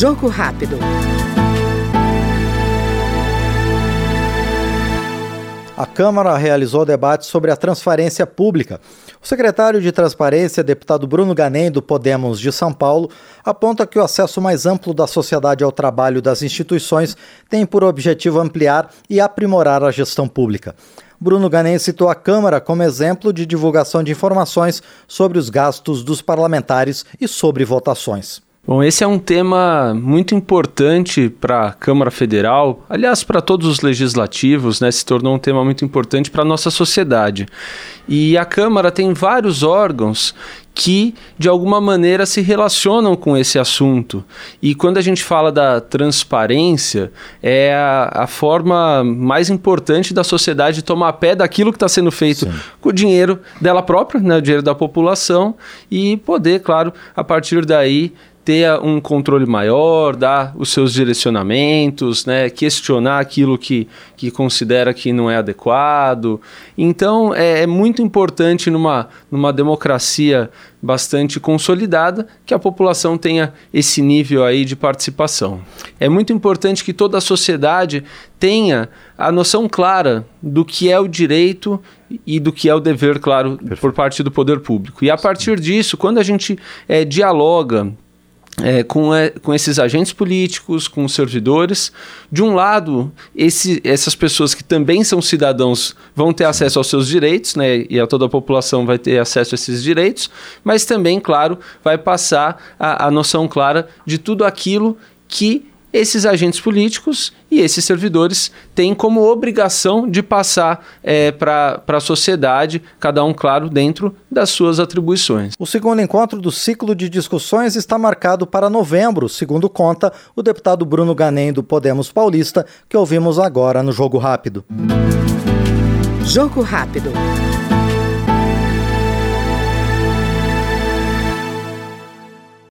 Jogo rápido. A Câmara realizou debate sobre a transparência pública. O secretário de Transparência, deputado Bruno Ganem, do Podemos de São Paulo, aponta que o acesso mais amplo da sociedade ao trabalho das instituições tem por objetivo ampliar e aprimorar a gestão pública. Bruno Ganem citou a Câmara como exemplo de divulgação de informações sobre os gastos dos parlamentares e sobre votações. Bom, esse é um tema muito importante para a Câmara Federal, aliás, para todos os legislativos, né? Se tornou um tema muito importante para a nossa sociedade. E a Câmara tem vários órgãos que, de alguma maneira, se relacionam com esse assunto. E quando a gente fala da transparência, é a, a forma mais importante da sociedade tomar pé daquilo que está sendo feito Sim. com o dinheiro dela própria, né, o dinheiro da população, e poder, claro, a partir daí ter um controle maior, dar os seus direcionamentos, né, questionar aquilo que, que considera que não é adequado. Então, é, é muito importante numa, numa democracia bastante consolidada que a população tenha esse nível aí de participação. É muito importante que toda a sociedade tenha a noção clara do que é o direito e do que é o dever, claro, Perfeito. por parte do poder público. E a partir disso, quando a gente é, dialoga é, com, é, com esses agentes políticos, com os servidores. De um lado, esse, essas pessoas que também são cidadãos vão ter acesso aos seus direitos, né, e a toda a população vai ter acesso a esses direitos, mas também, claro, vai passar a, a noção clara de tudo aquilo que esses agentes políticos e esses servidores têm como obrigação de passar é, para a sociedade, cada um, claro, dentro das suas atribuições. O segundo encontro do ciclo de discussões está marcado para novembro, segundo conta o deputado Bruno Ganem do Podemos Paulista, que ouvimos agora no Jogo Rápido. Jogo Rápido.